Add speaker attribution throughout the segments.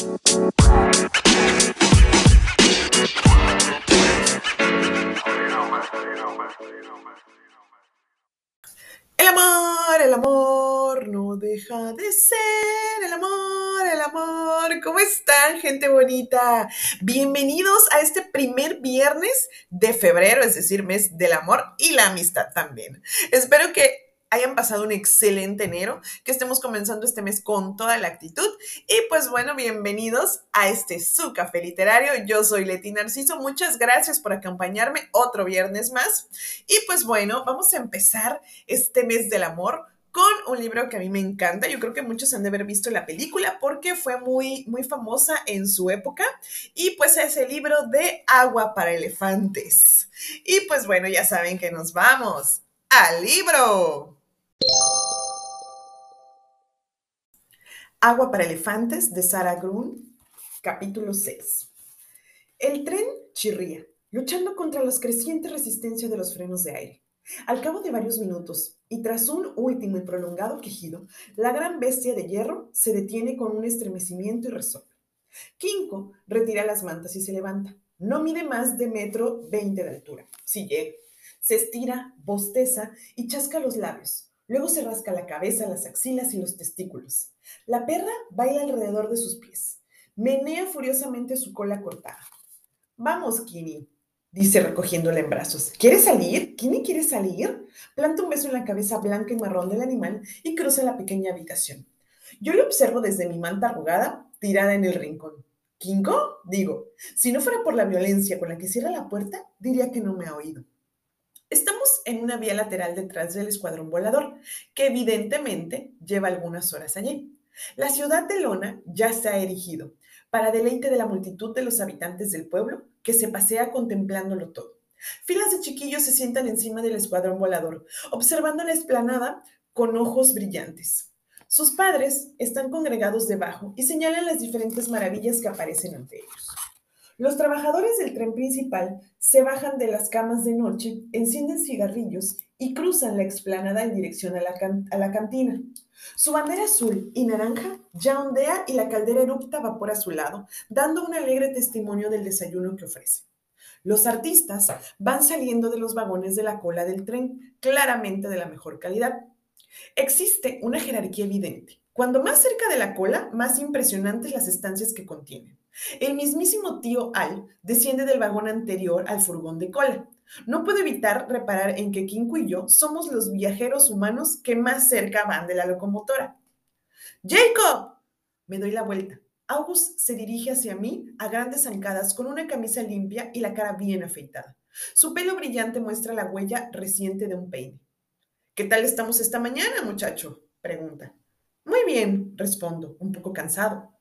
Speaker 1: El amor, el amor no deja de ser. El amor, el amor. ¿Cómo están, gente bonita? Bienvenidos a este primer viernes de febrero, es decir, mes del amor y la amistad también. Espero que hayan pasado un excelente enero, que estemos comenzando este mes con toda la actitud. Y pues bueno, bienvenidos a este su café literario. Yo soy Leti Narciso. Muchas gracias por acompañarme otro viernes más. Y pues bueno, vamos a empezar este mes del amor con un libro que a mí me encanta. Yo creo que muchos han de haber visto la película porque fue muy, muy famosa en su época. Y pues es el libro de Agua para Elefantes. Y pues bueno, ya saben que nos vamos al libro. Agua para elefantes de Sarah Grun, capítulo 6. El tren chirría, luchando contra la creciente resistencia de los frenos de aire. Al cabo de varios minutos, y tras un último y prolongado quejido, la gran bestia de hierro se detiene con un estremecimiento y resople. Kinko retira las mantas y se levanta. No mide más de metro veinte de altura. Si llega. Se estira, bosteza y chasca los labios. Luego se rasca la cabeza, las axilas y los testículos. La perra baila alrededor de sus pies. Menea furiosamente su cola cortada. Vamos, Kini, dice recogiéndola en brazos. ¿Quieres salir? ¿Kini quiere salir? Planta un beso en la cabeza blanca y marrón del animal y cruza la pequeña habitación. Yo le observo desde mi manta arrugada, tirada en el rincón. ¿Kinko? Digo, si no fuera por la violencia con la que cierra la puerta, diría que no me ha oído. Estamos en una vía lateral detrás del escuadrón volador, que evidentemente lleva algunas horas allí. La ciudad de Lona ya se ha erigido, para deleite de la multitud de los habitantes del pueblo que se pasea contemplándolo todo. Filas de chiquillos se sientan encima del escuadrón volador, observando la esplanada con ojos brillantes. Sus padres están congregados debajo y señalan las diferentes maravillas que aparecen ante ellos. Los trabajadores del tren principal se bajan de las camas de noche, encienden cigarrillos y cruzan la explanada en dirección a la, cantina. Su bandera azul y naranja ya ondea y la caldera erupta vapor a su lado, dando un alegre testimonio del desayuno que ofrece. Los artistas van saliendo de los vagones de la cola del tren, claramente de la mejor calidad. Existe una jerarquía evidente. Cuando más cerca de la cola, más impresionantes las estancias que contienen. El mismísimo tío Al desciende del vagón anterior al furgón de cola. No puedo evitar reparar en que Kinko y yo somos los viajeros humanos que más cerca van de la locomotora. ¡Jacob! Me doy la vuelta. August se dirige hacia mí a grandes zancadas con una camisa limpia y la cara bien afeitada. Su pelo brillante muestra la huella reciente de un peine. ¿Qué tal estamos esta mañana, muchacho? pregunta. Bien, respondo, un poco cansado.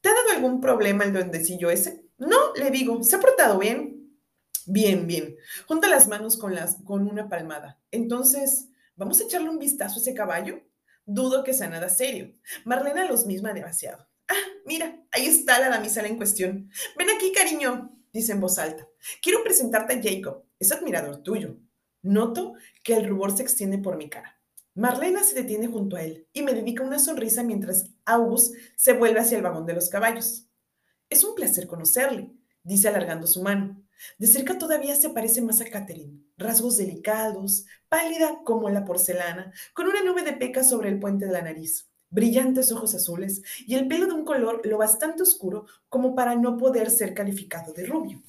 Speaker 1: ¿Te ha dado algún problema el duendecillo ese? No, le digo, ¿se ha portado bien? Bien, bien. Junta las manos con, las, con una palmada. Entonces, ¿vamos a echarle un vistazo a ese caballo? Dudo que sea nada serio. Marlena los misma demasiado. Ah, mira, ahí está la damisela en cuestión. Ven aquí, cariño, dice en voz alta. Quiero presentarte a Jacob. Es admirador tuyo. Noto que el rubor se extiende por mi cara. Marlena se detiene junto a él y me dedica una sonrisa mientras August se vuelve hacia el vagón de los caballos. Es un placer conocerle, dice alargando su mano. De cerca todavía se parece más a Catherine, rasgos delicados, pálida como la porcelana, con una nube de pecas sobre el puente de la nariz, brillantes ojos azules y el pelo de un color lo bastante oscuro como para no poder ser calificado de rubio.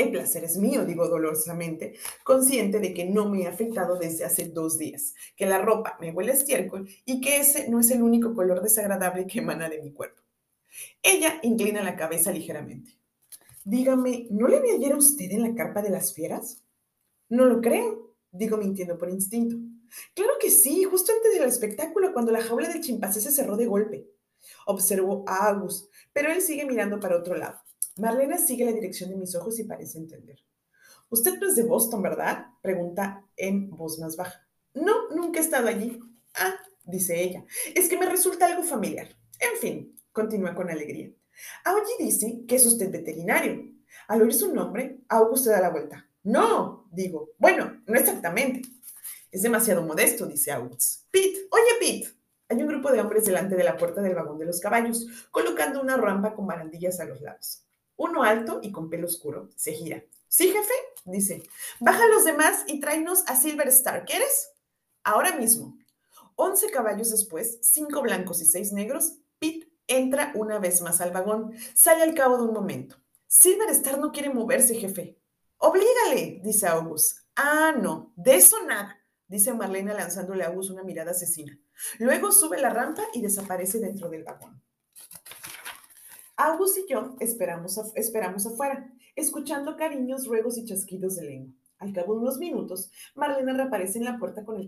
Speaker 1: El placer es mío, digo dolorosamente, consciente de que no me he afectado desde hace dos días, que la ropa me huele a estiércol y que ese no es el único color desagradable que emana de mi cuerpo. Ella inclina la cabeza ligeramente. Dígame, ¿no le vi ayer a usted en la carpa de las fieras? No lo creo, digo mintiendo por instinto. Claro que sí, justo antes del espectáculo, cuando la jaula del chimpancé se cerró de golpe. Observo a Agus, pero él sigue mirando para otro lado. Marlena sigue la dirección de mis ojos y parece entender. Usted no es de Boston, ¿verdad? Pregunta en voz más baja. No, nunca he estado allí. Ah, dice ella. Es que me resulta algo familiar. En fin, continúa con alegría. Aoji dice que es usted veterinario. Al oír su nombre, Augusto da la vuelta. No, digo. Bueno, no exactamente. Es demasiado modesto, dice August. Pete, oye, Pete. Hay un grupo de hombres delante de la puerta del vagón de los caballos, colocando una rampa con barandillas a los lados. Uno alto y con pelo oscuro se gira. ¿Sí, jefe? Dice. Baja a los demás y tráenos a Silver Star. ¿Quieres? Ahora mismo. Once caballos después, cinco blancos y seis negros, Pete entra una vez más al vagón. Sale al cabo de un momento. Silver Star no quiere moverse, jefe. Oblígale, dice August. Ah, no, de eso nada, dice Marlena lanzándole a August una mirada asesina. Luego sube la rampa y desaparece dentro del vagón. August y yo esperamos, esperamos afuera, escuchando cariños, ruegos y chasquidos de lengua. Al cabo de unos minutos, Marlena reaparece en la puerta con el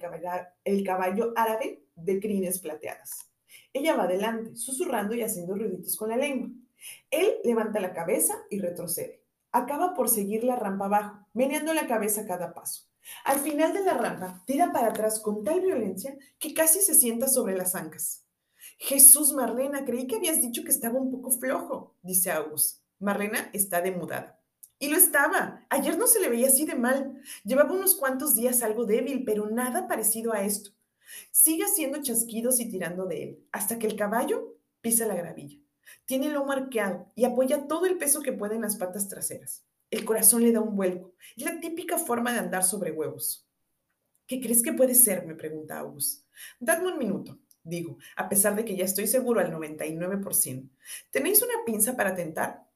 Speaker 1: el caballo árabe de crines plateadas. Ella va adelante, susurrando y haciendo ruiditos con la lengua. Él levanta la cabeza y retrocede. Acaba por seguir la rampa abajo, meneando la cabeza a cada paso. Al final de la rampa, tira para atrás con tal violencia que casi se sienta sobre las ancas. Jesús, Marlena, creí que habías dicho que estaba un poco flojo, dice August. Marlena está demudada. Y lo estaba. Ayer no se le veía así de mal. Llevaba unos cuantos días algo débil, pero nada parecido a esto. Sigue haciendo chasquidos y tirando de él, hasta que el caballo pisa la gravilla. Tiene el lomo arqueado y apoya todo el peso que puede en las patas traseras. El corazón le da un vuelco. Es la típica forma de andar sobre huevos. ¿Qué crees que puede ser? me pregunta August. Dadme un minuto, digo, a pesar de que ya estoy seguro al 99%. ¿Tenéis una pinza para tentar?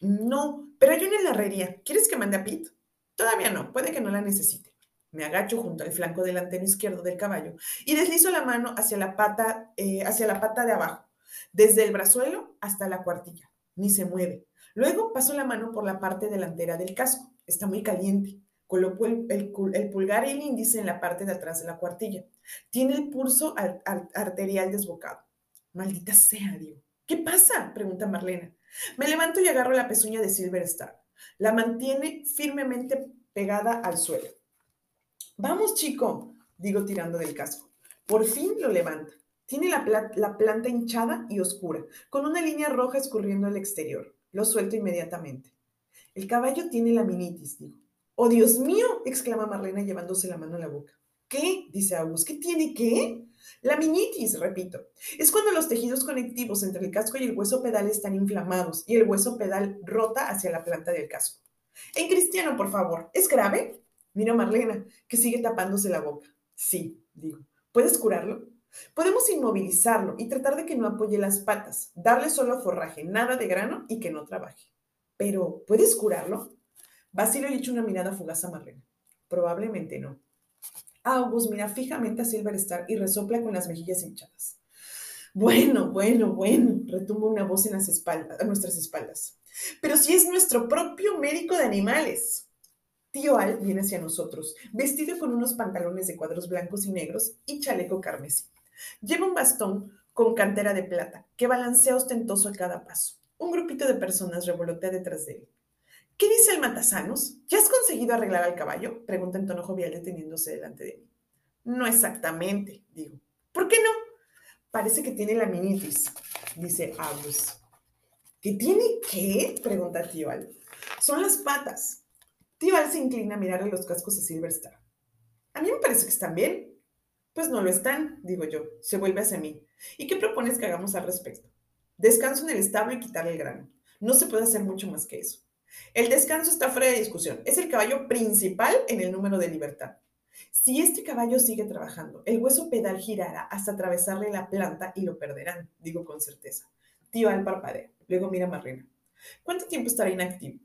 Speaker 1: No, pero hay una en la herrería. ¿Quieres que mande a Pete? Todavía no, puede que no la necesite. Me agacho junto al flanco delantero izquierdo del caballo y deslizo la mano hacia la pata, eh, hacia la pata de abajo, desde el brazuelo hasta la cuartilla. Ni se mueve. Luego paso la mano por la parte delantera del casco. Está muy caliente. Coloco el, pulgar y el índice en la parte de atrás de la cuartilla. Tiene el pulso arterial desbocado. Maldita sea, digo. ¿Qué pasa? pregunta Marlena. Me levanto y agarro la pezuña de Silver Star. La mantiene firmemente pegada al suelo. Vamos, chico, digo tirando del casco. Por fin lo levanta. Tiene la, la, planta hinchada y oscura, con una línea roja escurriendo al exterior. Lo suelto inmediatamente. El caballo tiene la minitis, digo. ¡Oh, Dios mío! exclama Marlena llevándose la mano a la boca. ¿Qué? dice August. ¿Qué tiene qué? La minitis, repito, es cuando los tejidos conectivos entre el casco y el hueso pedal están inflamados y el hueso pedal rota hacia la planta del casco. En cristiano, por favor, ¿es grave? Mira Marlena, que sigue tapándose la boca. Sí, digo. ¿Puedes curarlo? Podemos inmovilizarlo y tratar de que no apoye las patas, darle solo forraje, nada de grano y que no trabaje. Pero, ¿puedes curarlo? Basilio le echa una mirada fugaz a Marlena. Probablemente no. August mira fijamente a Silver Star y resopla con las mejillas hinchadas. Bueno, bueno, bueno, retumba una voz en las espaldas, a nuestras espaldas. Pero si es nuestro propio médico de animales. Tío Al viene hacia nosotros, vestido con unos pantalones de cuadros blancos y negros y chaleco carmesí. Lleva un bastón con cantera de plata que balancea ostentoso a cada paso. Un grupito de personas revolotea detrás de él. ¿Qué dice el matasanos? ¿Ya has conseguido arreglar al caballo? Pregunta en tono jovial deteniéndose delante de mí. No exactamente, digo. ¿Por qué no? Parece que tiene la minitis, dice August. ¿Qué tiene qué? Pregunta Tíbal. Son las patas. Tíbal se inclina a mirarle los cascos a Silverstar. A mí me parece que están bien. Pues no lo están, digo yo. Se vuelve hacia mí. ¿Y qué propones que hagamos al respecto? Descanso en el establo y quitarle el grano. No se puede hacer mucho más que eso. El descanso está fuera de discusión. Es el caballo principal en el número de libertad. Si este caballo sigue trabajando, el hueso pedal girará hasta atravesarle la planta y lo perderán, digo con certeza. Tío al parpadeo. Luego mira a Marlena. ¿Cuánto tiempo estará inactivo?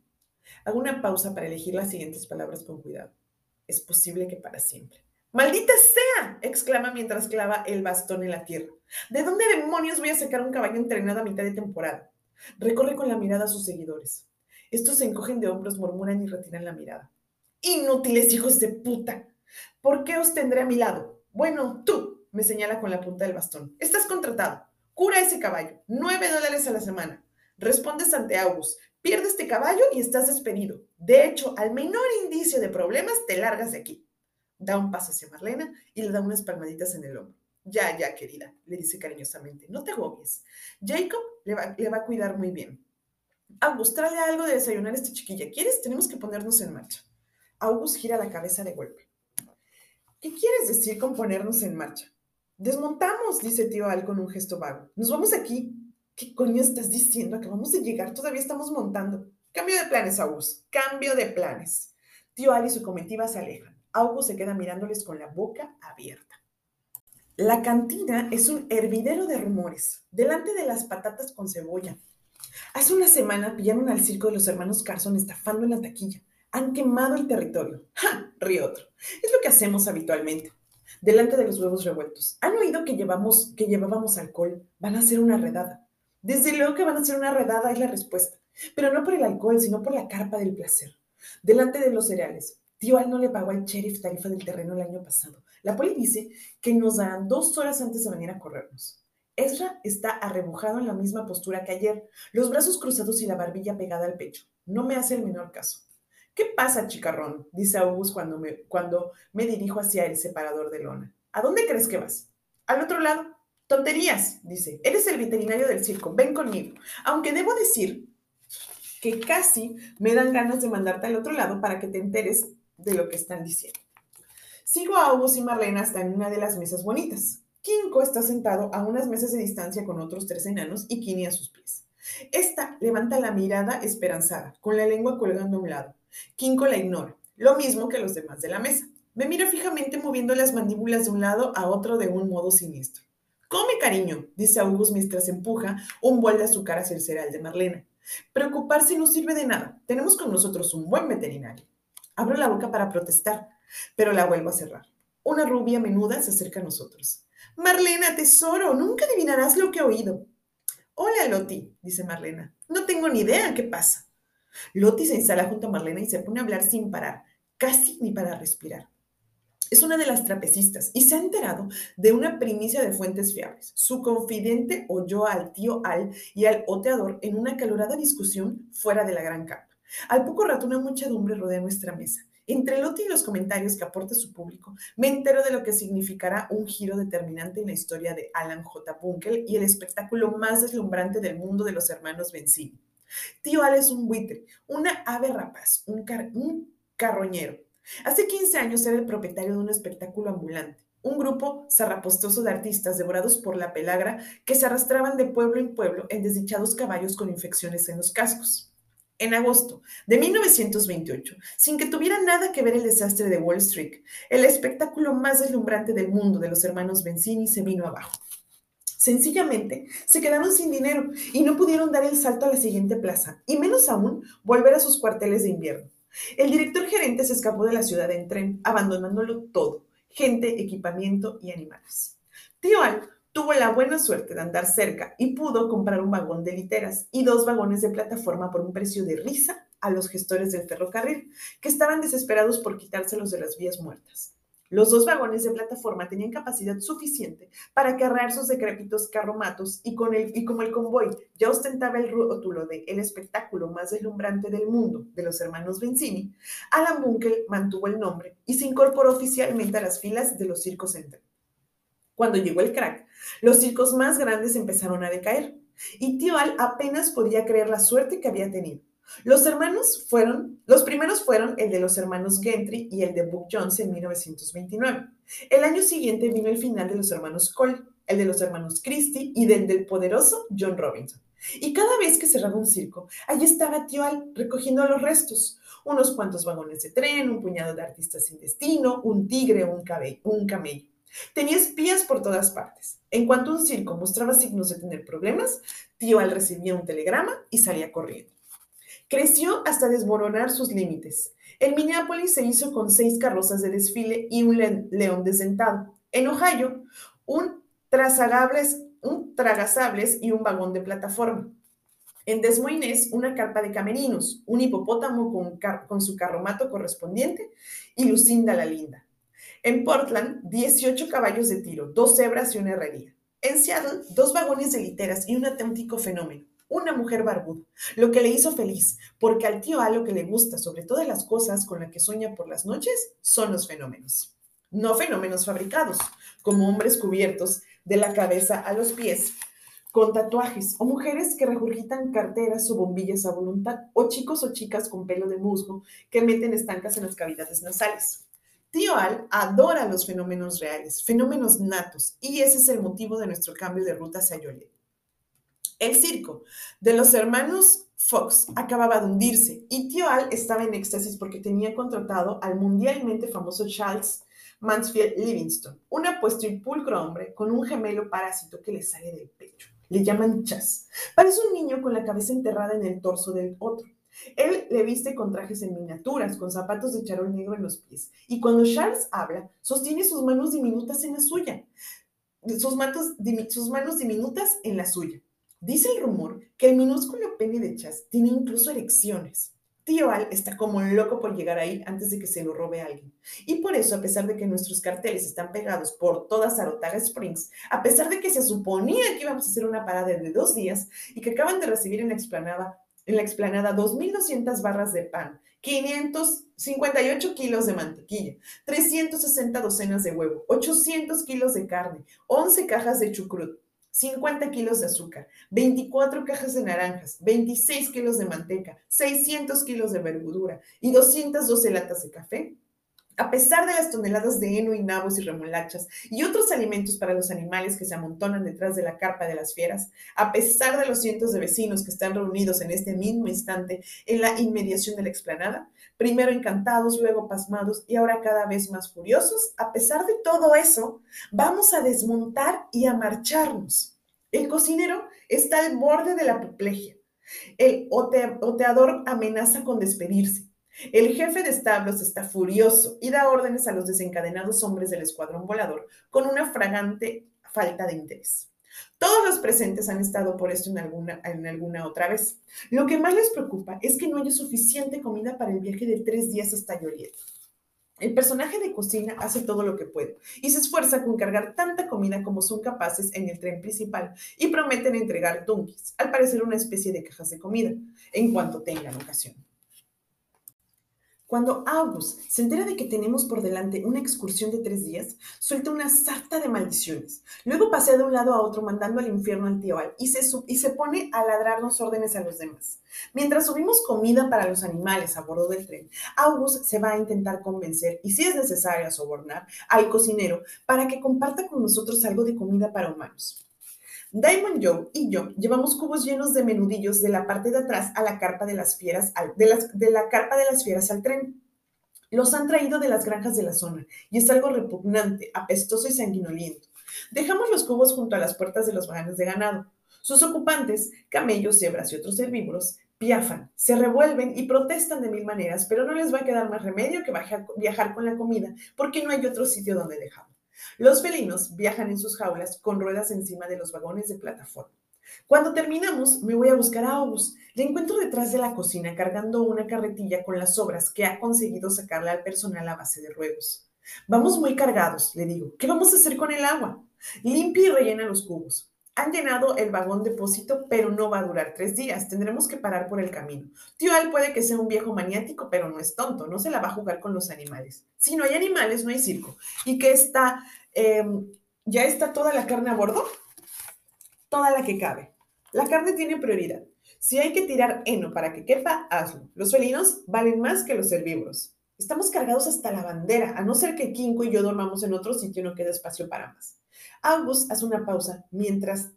Speaker 1: Hago una pausa para elegir las siguientes palabras con cuidado. Es posible que para siempre. ¡Maldita sea! exclama mientras clava el bastón en la tierra. ¿De dónde demonios voy a sacar un caballo entrenado a mitad de temporada? Recorre con la mirada a sus seguidores. Estos se encogen de hombros, murmuran y retiran la mirada. Inútiles hijos de puta. ¿Por qué os tendré a mi lado? Bueno, tú, me señala con la punta del bastón. Estás contratado. Cura ese caballo. Nueve dólares a la semana. Respondes ante August. Pierde este caballo y estás despedido. De hecho, al menor indicio de problemas, te largas de aquí. Da un paso hacia Marlena y le da unas palmaditas en el hombro. Ya, ya, querida, le dice cariñosamente, no te agobies. Jacob le va a cuidar muy bien. August, trae algo de desayunar a esta chiquilla. ¿Quieres? Tenemos que ponernos en marcha. August gira la cabeza de golpe. ¿Qué quieres decir con ponernos en marcha? Desmontamos, dice tío Al con un gesto vago. Nos vamos aquí. ¿Qué coño estás diciendo? Acabamos de llegar, todavía estamos montando. Cambio de planes, August. Cambio de planes. Tío Al y su comitiva se alejan. August se queda mirándoles con la boca abierta. La cantina es un hervidero de rumores, delante de las patatas con cebolla. Hace una semana pillaron al circo de los hermanos Carson estafando en la taquilla. Han quemado el territorio. ¡Ja! Río otro. Es lo que hacemos habitualmente. Delante de los huevos revueltos. ¿Han oído que, llevamos, que llevábamos alcohol? Van a hacer una redada. Desde luego que van a hacer una redada, es la respuesta. Pero no por el alcohol, sino por la carpa del placer. Delante de los cereales. Tío Al no le pagó al sheriff tarifa del terreno el año pasado. La poli dice que nos darán dos horas antes de venir a corrernos. Ezra está arrebujado en la misma postura que ayer, los brazos cruzados y la barbilla pegada al pecho. No me hace el menor caso. ¿Qué pasa, chicarrón? dice August cuando me, cuando me dirijo hacia el separador de lona. ¿A dónde crees que vas? Al otro lado. Tonterías, dice. Eres el veterinario del circo. Ven conmigo. Aunque debo decir que casi me dan ganas de mandarte al otro lado para que te enteres de lo que están diciendo. Sigo a August y Marlena hasta en una de las mesas bonitas. Kinko está sentado a unas mesas de distancia con otros tres enanos y Kini a sus pies. Esta levanta la mirada esperanzada, con la lengua colgando a un lado. Kinko la ignora, lo mismo que los demás de la mesa. Me mira fijamente moviendo las mandíbulas de un lado a otro de un modo siniestro. Come, cariño, dice August mientras empuja un bol de azúcar hacia el cereal de Marlena. Preocuparse no sirve de nada. Tenemos con nosotros un buen veterinario. Abro la boca para protestar, pero la vuelvo a cerrar. Una rubia menuda se acerca a nosotros. Marlena, tesoro, nunca adivinarás lo que he oído. Hola, Loti, dice Marlena. No tengo ni idea qué pasa. Loti se instala junto a Marlena y se pone a hablar sin parar, casi ni para respirar. Es una de las trapecistas y se ha enterado de una primicia de fuentes fiables. Su confidente oyó al tío Al y al oteador en una calorada discusión fuera de la gran carpa. Al poco rato una muchedumbre rodea nuestra mesa. Entre Loti y los comentarios que aporta su público, me entero de lo que significará un giro determinante en la historia de Alan J. Bunkel y el espectáculo más deslumbrante del mundo de los hermanos Benzini. Tío Al es un buitre, una ave rapaz, un, un carroñero. Hace 15 años era el propietario de un espectáculo ambulante, un grupo zarrapostoso de artistas devorados por la pelagra que se arrastraban de pueblo en pueblo en desdichados caballos con infecciones en los cascos en agosto de 1928, sin que tuviera nada que ver el desastre de Wall Street, el espectáculo más deslumbrante del mundo de los hermanos Benzini se vino abajo. Sencillamente, se quedaron sin dinero y no pudieron dar el salto a la siguiente plaza, y menos aún volver a sus cuarteles de invierno. El director gerente se escapó de la ciudad en tren, abandonándolo todo, gente, equipamiento y animales. Tío Al Tuvo la buena suerte de andar cerca y pudo comprar un vagón de literas y dos vagones de plataforma por un precio de risa a los gestores del ferrocarril, que estaban desesperados por quitárselos de las vías muertas. Los dos vagones de plataforma tenían capacidad suficiente para cargar sus decrépitos carromatos y, con el, y como el convoy ya ostentaba el rótulo de el espectáculo más deslumbrante del mundo de los hermanos Benzini, Alan Bunkel mantuvo el nombre y se incorporó oficialmente a las filas de los circos entre. Cuando llegó el crack, los circos más grandes empezaron a decaer y Tío Al apenas podía creer la suerte que había tenido. Los hermanos fueron, los primeros fueron el de los hermanos Gentry y el de Buck Jones en 1929. El año siguiente vino el final de los hermanos Cole, el de los hermanos Christie y del del poderoso John Robinson. Y cada vez que cerraba un circo, allí estaba Tío Al recogiendo los restos, unos cuantos vagones de tren, un puñado de artistas sin destino, un tigre, un, un camello. Tenía espías por todas partes. En cuanto un circo mostraba signos de tener problemas, Tío Al recibía un telegrama y salía corriendo. Creció hasta desmoronar sus límites. En Minneapolis se hizo con seis carrozas de desfile y un león desdentado. En Ohio, un, un tragasables y un vagón de plataforma. En Des Moines, una carpa de camerinos, un hipopótamo con, con su carromato correspondiente y Lucinda la Linda. En Portland, 18 caballos de tiro, dos cebras y una herrería. En Seattle, dos vagones de literas y un auténtico fenómeno, una mujer barbuda, lo que le hizo feliz, porque al tío A lo que le gusta sobre todas las cosas con las que sueña por las noches son los fenómenos. No fenómenos fabricados, como hombres cubiertos de la cabeza a los pies, con tatuajes, o mujeres que regurgitan carteras o bombillas a voluntad, o chicos o chicas con pelo de musgo que meten estancas en las cavidades nasales. Tío Al adora los fenómenos reales, fenómenos natos, y ese es el motivo de nuestro cambio de ruta hacia Joliet. El circo de los hermanos Fox acababa de hundirse y Tío Al estaba en éxtasis porque tenía contratado al mundialmente famoso Charles Mansfield Livingston, un apuesto y pulcro hombre con un gemelo parásito que le sale del pecho. Le llaman Chas. Parece un niño con la cabeza enterrada en el torso del otro. Él le viste con trajes en miniaturas, con zapatos de charol negro en los pies. Y cuando Charles habla, sostiene sus manos diminutas en la suya. Sus manos, diminutas en la suya. Dice el rumor que el minúsculo pene de Chas tiene incluso erecciones. Tío Al está como loco por llegar ahí antes de que se lo robe alguien. Y por eso, a pesar de que nuestros carteles están pegados por toda Saratoga Springs, a pesar de que se suponía que íbamos a hacer una parada de dos días y que acaban de recibir en la explanada, en la explanada 2.200 barras de pan, 558 kilos de mantequilla, 360 docenas de huevo, 800 kilos de carne, 11 cajas de chucrut, 50 kilos de azúcar, 24 cajas de naranjas, 26 kilos de manteca, 600 kilos de verdura y 212 latas de café. A pesar de las toneladas de heno y nabos y remolachas y otros alimentos para los animales que se amontonan detrás de la carpa de las fieras, a pesar de los cientos de vecinos que están reunidos en este mismo instante en la inmediación de la explanada, primero encantados, luego pasmados y ahora cada vez más furiosos, a pesar de todo eso, vamos a desmontar y a marcharnos. El cocinero está al borde de la apoplejía. El oteador amenaza con despedirse. El jefe de establos está furioso y da órdenes a los desencadenados hombres del escuadrón volador con una fragante falta de interés. Todos los presentes han estado por esto en alguna, en alguna otra vez. Lo que más les preocupa es que no haya suficiente comida para el viaje de tres días hasta Joliet. El personaje de cocina hace todo lo que puede y se esfuerza con cargar tanta comida como son capaces en el tren principal y prometen entregar donkeys, al parecer una especie de cajas de comida, en cuanto tengan ocasión. Cuando August se entera de que tenemos por delante una excursión de tres días, suelta una sarta de maldiciones. Luego pasea de un lado a otro mandando al infierno al tío Al y se, y se pone a ladrarnos órdenes a los demás. Mientras subimos comida para los animales a bordo del tren, August se va a intentar convencer, y si es necesario sobornar, al cocinero para que comparta con nosotros algo de comida para humanos. Diamond Joe y yo llevamos cubos llenos de menudillos de la parte de atrás a la carpa de las fieras, al, de, la carpa de las al tren. Los han traído de las granjas de la zona y es algo repugnante, apestoso y sanguinoliento. Dejamos los cubos junto a las puertas de los vagones de ganado. Sus ocupantes, camellos, cebras y otros herbívoros, piafan, se revuelven y protestan de mil maneras, pero no les va a quedar más remedio que viajar con la comida, porque no hay otro sitio donde dejarlo. Los felinos viajan en sus jaulas con ruedas encima de los vagones de plataforma. Cuando terminamos, me voy a buscar a August. Le encuentro detrás de la cocina cargando una carretilla con las sobras que ha conseguido sacarle al personal a base de ruegos. Vamos muy cargados, le digo. ¿Qué vamos a hacer con el agua? Limpia y rellena los cubos. Han llenado el vagón depósito, pero no va a durar tres días. Tendremos que parar por el camino. Tío Al puede que sea un viejo maniático, pero no es tonto. No se la va a jugar con los animales. Si no hay animales, no hay circo. Y que está, em, ya está toda la carne a bordo, toda la que cabe. La carne tiene prioridad. Si hay que tirar heno para que quepa, hazlo. Los felinos valen más que los herbívoros. Estamos cargados hasta la bandera, a no ser que Kinko y yo dormamos en otro sitio y no quede espacio para más. August hace una pausa mientras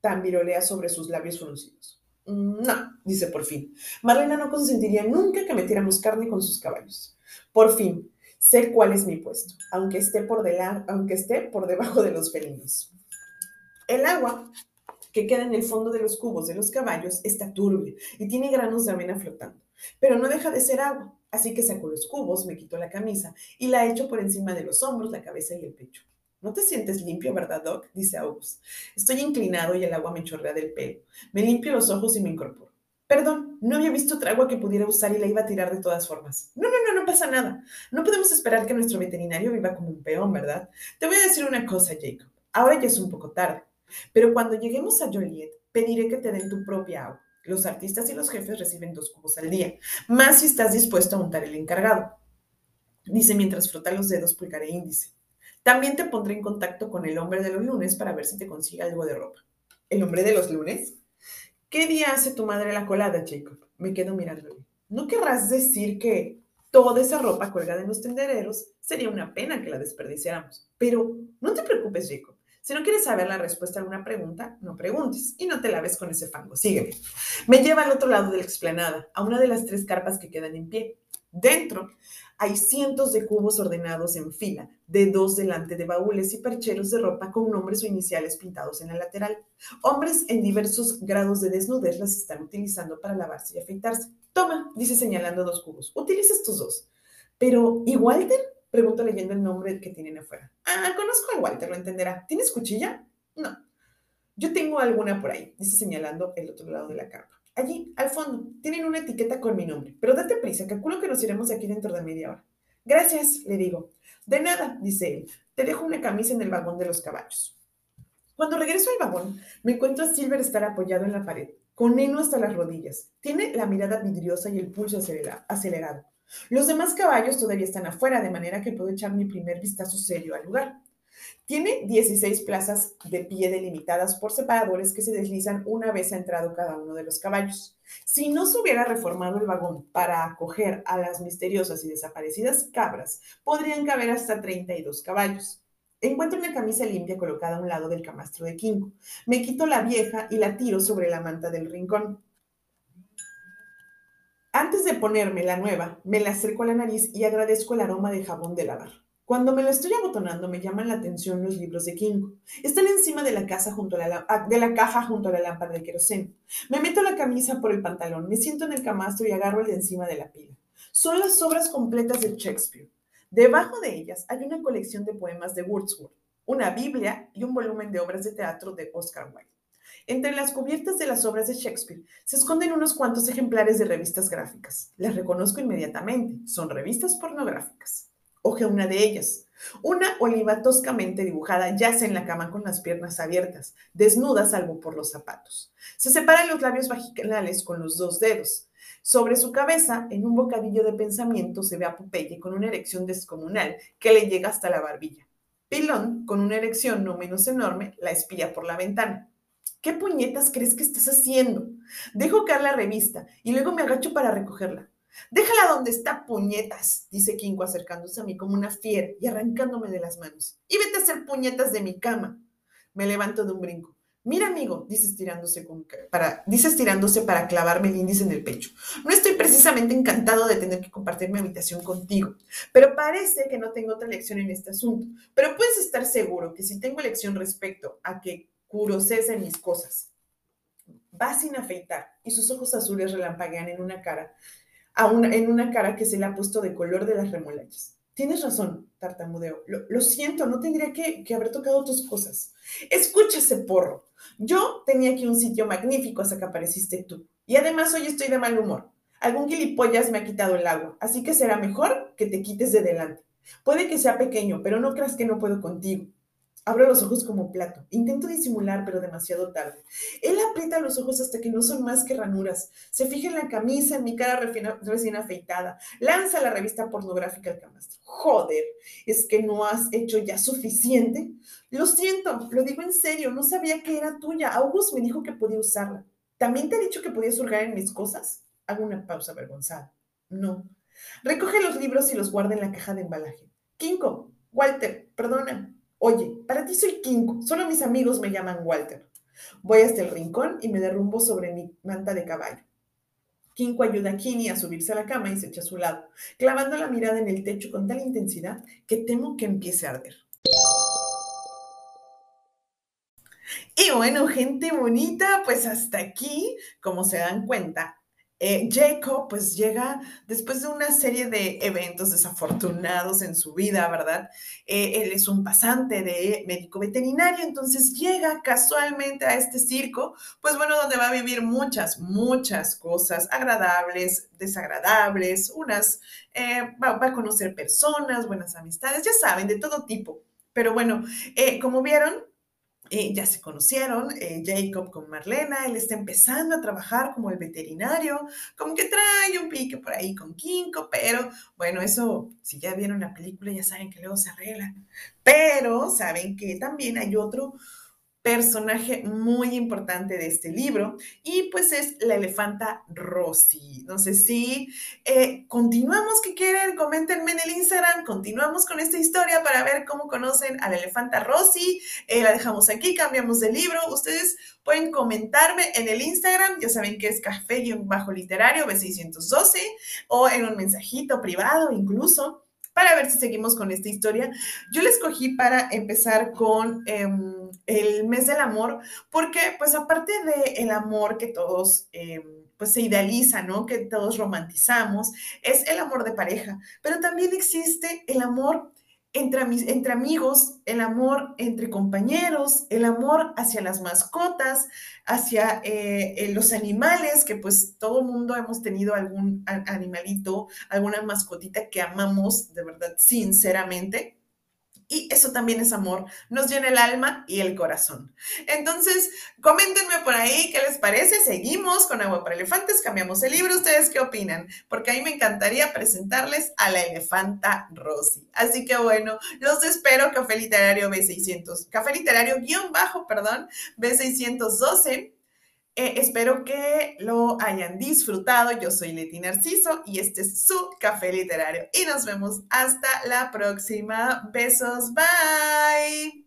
Speaker 1: tambirolea sobre sus labios fruncidos. Mm, no, dice por fin. Marlena no consentiría nunca que metiéramos carne con sus caballos. Por fin, sé cuál es mi puesto, aunque esté por, aunque esté por debajo de los felinos. El agua que queda en el fondo de los cubos de los caballos está turbia y tiene granos de avena flotando, pero no deja de ser agua. Así que saco los cubos, me quito la camisa y la echo por encima de los hombros, la cabeza y el pecho. No te sientes limpio, ¿verdad, Doc? dice August. Estoy inclinado y el agua me chorrea del pelo. Me limpio los ojos y me incorporo. Perdón, no había visto otra agua que pudiera usar y la iba a tirar de todas formas. No, no, no, no pasa nada. No podemos esperar que nuestro veterinario viva como un peón, ¿verdad? Te voy a decir una cosa, Jacob. Ahora ya es un poco tarde. Pero cuando lleguemos a Joliet, pediré que te den tu propia agua. Los artistas y los jefes reciben dos cubos al día, más si estás dispuesto a untar el encargado. Dice mientras frota los dedos pulgar e índice. También te pondré en contacto con el hombre de los lunes para ver si te consigue algo de ropa. ¿El hombre de los lunes? ¿Qué día hace tu madre la colada, Jacob? Me quedo mirándole. ¿No querrás decir que Toda esa ropa colgada en los tendereros sería una pena que la desperdiciáramos. Pero no te preocupes, Jacob. Si no quieres saber la respuesta a alguna pregunta, no preguntes y no te laves con ese fango. Sígueme. Me lleva al otro lado de la explanada, a una de las tres carpas que quedan en pie. Dentro hay cientos de cubos ordenados en fila, de dos delante de baúles y percheros de ropa con nombres o iniciales pintados en la lateral. Hombres en diversos grados de desnudez las están utilizando para lavarse y afeitarse. Toma, dice señalando dos cubos. Utiliza estos dos. Pero, ¿y Walter? Pregunto leyendo el nombre que tienen afuera. Ah, conozco a Walter, lo entenderá. ¿Tienes cuchilla? No. Yo tengo alguna por ahí, dice señalando el otro lado de la carpa. Allí, al fondo, tienen una etiqueta con mi nombre. Pero date prisa, calculo que nos iremos de aquí dentro de media hora. Gracias, le digo. De nada, dice él. Te dejo una camisa en el vagón de los caballos. Cuando regreso al vagón, me encuentro a Silver estar apoyado en la pared, con heno hasta las rodillas. Tiene la mirada vidriosa y el pulso acelerado. Los demás caballos todavía están afuera, de manera que puedo echar mi primer vistazo serio al lugar. Tiene 16 plazas de pie delimitadas por separadores que se deslizan una vez ha entrado cada uno de los caballos. Si no se hubiera reformado el vagón para acoger a las misteriosas y desaparecidas cabras, podrían caber hasta 32 caballos. Encuentro una camisa limpia colocada a un lado del camastro de quinco. Me quito la vieja y la tiro sobre la manta del rincón. Antes de ponerme la nueva, me la acerco a la nariz y agradezco el aroma de jabón de lavar. Cuando me lo estoy abotonando, me llaman la atención los libros de Kinko. Están encima de la, casa junto a la, ah, de la caja junto a la lámpara de queroseno. Me meto la camisa por el pantalón, me siento en el camastro y agarro el de encima de la pila. Son las obras completas de Shakespeare. Debajo de ellas hay una colección de poemas de Wordsworth, una Biblia y un volumen de obras de teatro de Oscar Wilde. Entre las cubiertas de las obras de Shakespeare se esconden unos cuantos ejemplares de revistas gráficas. Las reconozco inmediatamente. Son revistas pornográficas. Oje una de ellas. Una oliva toscamente dibujada yace en la cama con las piernas abiertas, desnuda salvo por los zapatos. Se separan los labios vaginales con los dos dedos. Sobre su cabeza, en un bocadillo de pensamiento, se ve a Popeye con una erección descomunal que le llega hasta la barbilla. Pilón, con una erección no menos enorme, la espía por la ventana. ¿Qué puñetas crees que estás haciendo? Dejo caer la revista y luego me agacho para recogerla. Déjala donde está, puñetas, dice Kinko acercándose a mí como una fiera y arrancándome de las manos. Y vete a hacer puñetas de mi cama. Me levanto de un brinco. Mira, amigo, dice estirándose, para, clavarme el índice en el pecho. No estoy precisamente encantado de tener que compartir mi habitación contigo, pero parece que no tengo otra lección en este asunto. Pero puedes estar seguro que si tengo elección respecto a que curoses en mis cosas. Va sin afeitar y sus ojos azules relampaguean en una cara, en una cara que se le ha puesto de color de las remolachas. Tienes razón, tartamudeo. Lo, siento, no tendría que, que, haber tocado tus cosas. Escúchase, porro. Yo tenía aquí un sitio magnífico hasta que apareciste tú. Y además hoy estoy de mal humor. Algún gilipollas me ha quitado el agua, así que será mejor que te quites de delante. Puede que sea pequeño, pero no creas que no puedo contigo. Abro los ojos como plato. Intento disimular, pero demasiado tarde. Él aprieta los ojos hasta que no son más que ranuras. Se fija en la camisa, en mi cara recién afeitada. Lanza la revista pornográfica al camastro. Joder, ¿es que no has hecho ya suficiente? Lo siento, lo digo en serio, no sabía que era tuya. August me dijo que podía usarla. ¿También te ha dicho que podías hurgar en mis cosas? Hago una pausa avergonzada. No. Recoge los libros y los guarda en la caja de embalaje. Kinko, Walter, perdona, Oye, para ti soy King, solo mis amigos me llaman Walter. Voy hasta el rincón y me derrumbo sobre mi manta de caballo. Kinko ayuda a Kini a subirse a la cama y se echa a su lado, clavando la mirada en el techo con tal intensidad que temo que empiece a arder. Y bueno, gente bonita, pues hasta aquí, como se dan cuenta, eh, Jacob pues llega después de una serie de eventos desafortunados en su vida, ¿verdad? Eh, él es un pasante de médico veterinario, entonces llega casualmente a este circo, pues bueno, donde va a vivir muchas, muchas cosas agradables, desagradables, unas, eh, va, va, a conocer personas, buenas amistades, ya saben, de todo tipo. Pero bueno, como vieron, eh, ya se conocieron, eh, Jacob con Marlena, él está empezando a trabajar como el veterinario, como que trae un pique por ahí con Kinko, pero bueno, eso, si ya vieron la película, ya saben que luego se arregla. Pero saben que también hay otro, personaje muy importante de este libro y pues es la elefanta Rosy. No sé si continuamos, que quieren? Coméntenme en el Instagram, continuamos con esta historia para ver cómo conocen a la elefanta Rosy. Eh, la dejamos aquí, cambiamos de libro. Ustedes pueden comentarme en el Instagram, ya saben que es café-literario B612 o en un mensajito privado incluso para ver si seguimos con esta historia. Yo la escogí para empezar con em, el mes del amor, porque pues aparte del el amor que todos... Em, pues se idealiza, ¿no? Que todos romantizamos, es el amor de pareja, pero también existe el amor entre, entre amigos, el amor entre compañeros, el amor hacia las mascotas, hacia eh, eh, los animales, que pues todo mundo hemos tenido algún animalito, alguna mascotita que amamos de verdad, sinceramente. Y eso también es amor, nos llena el alma y el corazón. Entonces, coméntenme por ahí qué les parece. Seguimos con Agua para Elefantes, cambiamos el libro. ¿Ustedes qué opinan? Porque a mí me encantaría presentarles a la elefanta Rosy. Así que bueno, los espero, Café Literario B600, Café Literario guion bajo, perdón, B612 eh, espero que lo hayan disfrutado. Yo soy Leti Narciso y este es su café literario. Y nos vemos hasta la próxima. Besos, bye.